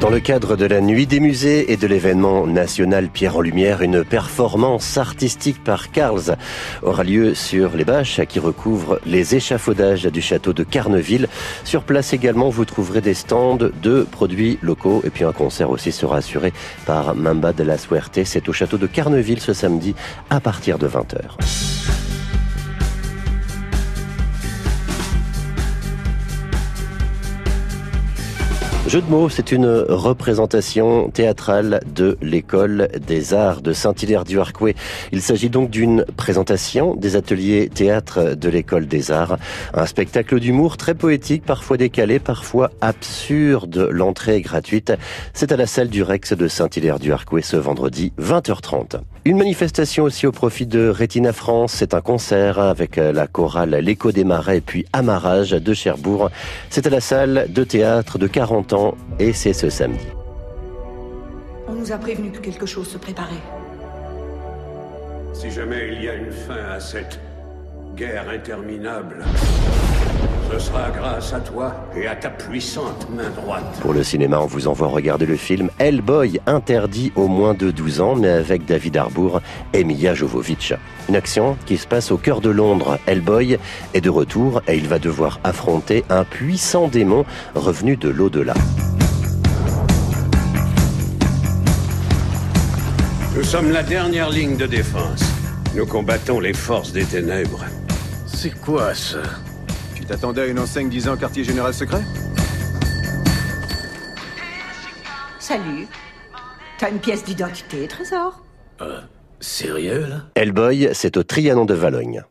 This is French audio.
Dans le cadre de la Nuit des musées et de l'événement national Pierre en Lumière, une performance artistique par Carls aura lieu sur les bâches qui recouvrent les échafaudages du château de Carneville. Sur place également, vous trouverez des stands de produits locaux et puis un concert aussi sera assuré par Mamba de la Suerte. C'est au château de Carneville ce samedi à partir de 20h. Jeu de mots, c'est une représentation théâtrale de l'école des arts de Saint-Hilaire du Harcouët. Il s'agit donc d'une présentation des ateliers théâtre de l'école des arts. Un spectacle d'humour très poétique, parfois décalé, parfois absurde. L'entrée est gratuite. C'est à la salle du Rex de Saint-Hilaire du Harcouët ce vendredi 20h30. Une manifestation aussi au profit de Rétina France. C'est un concert avec la chorale L'écho des marais puis Amarage de Cherbourg. C'est à la salle de théâtre de 40 ans et c'est ce samedi. On nous a prévenu que quelque chose se préparait. Si jamais il y a une fin à cette guerre interminable, ce sera grâce à toi et à ta puissante main droite. Pour le cinéma, on vous envoie regarder le film Hellboy, interdit au moins de 12 ans, mais avec David Harbour et Mia Jovovich. Une action qui se passe au cœur de Londres. Hellboy est de retour et il va devoir affronter un puissant démon revenu de l'au-delà. Nous sommes la dernière ligne de défense. Nous combattons les forces des ténèbres. C'est quoi ça? Tu t'attendais à une enseigne disant quartier général secret? Salut. T'as une pièce d'identité, trésor? Euh, sérieux là? Hellboy, c'est au Trianon de Valogne.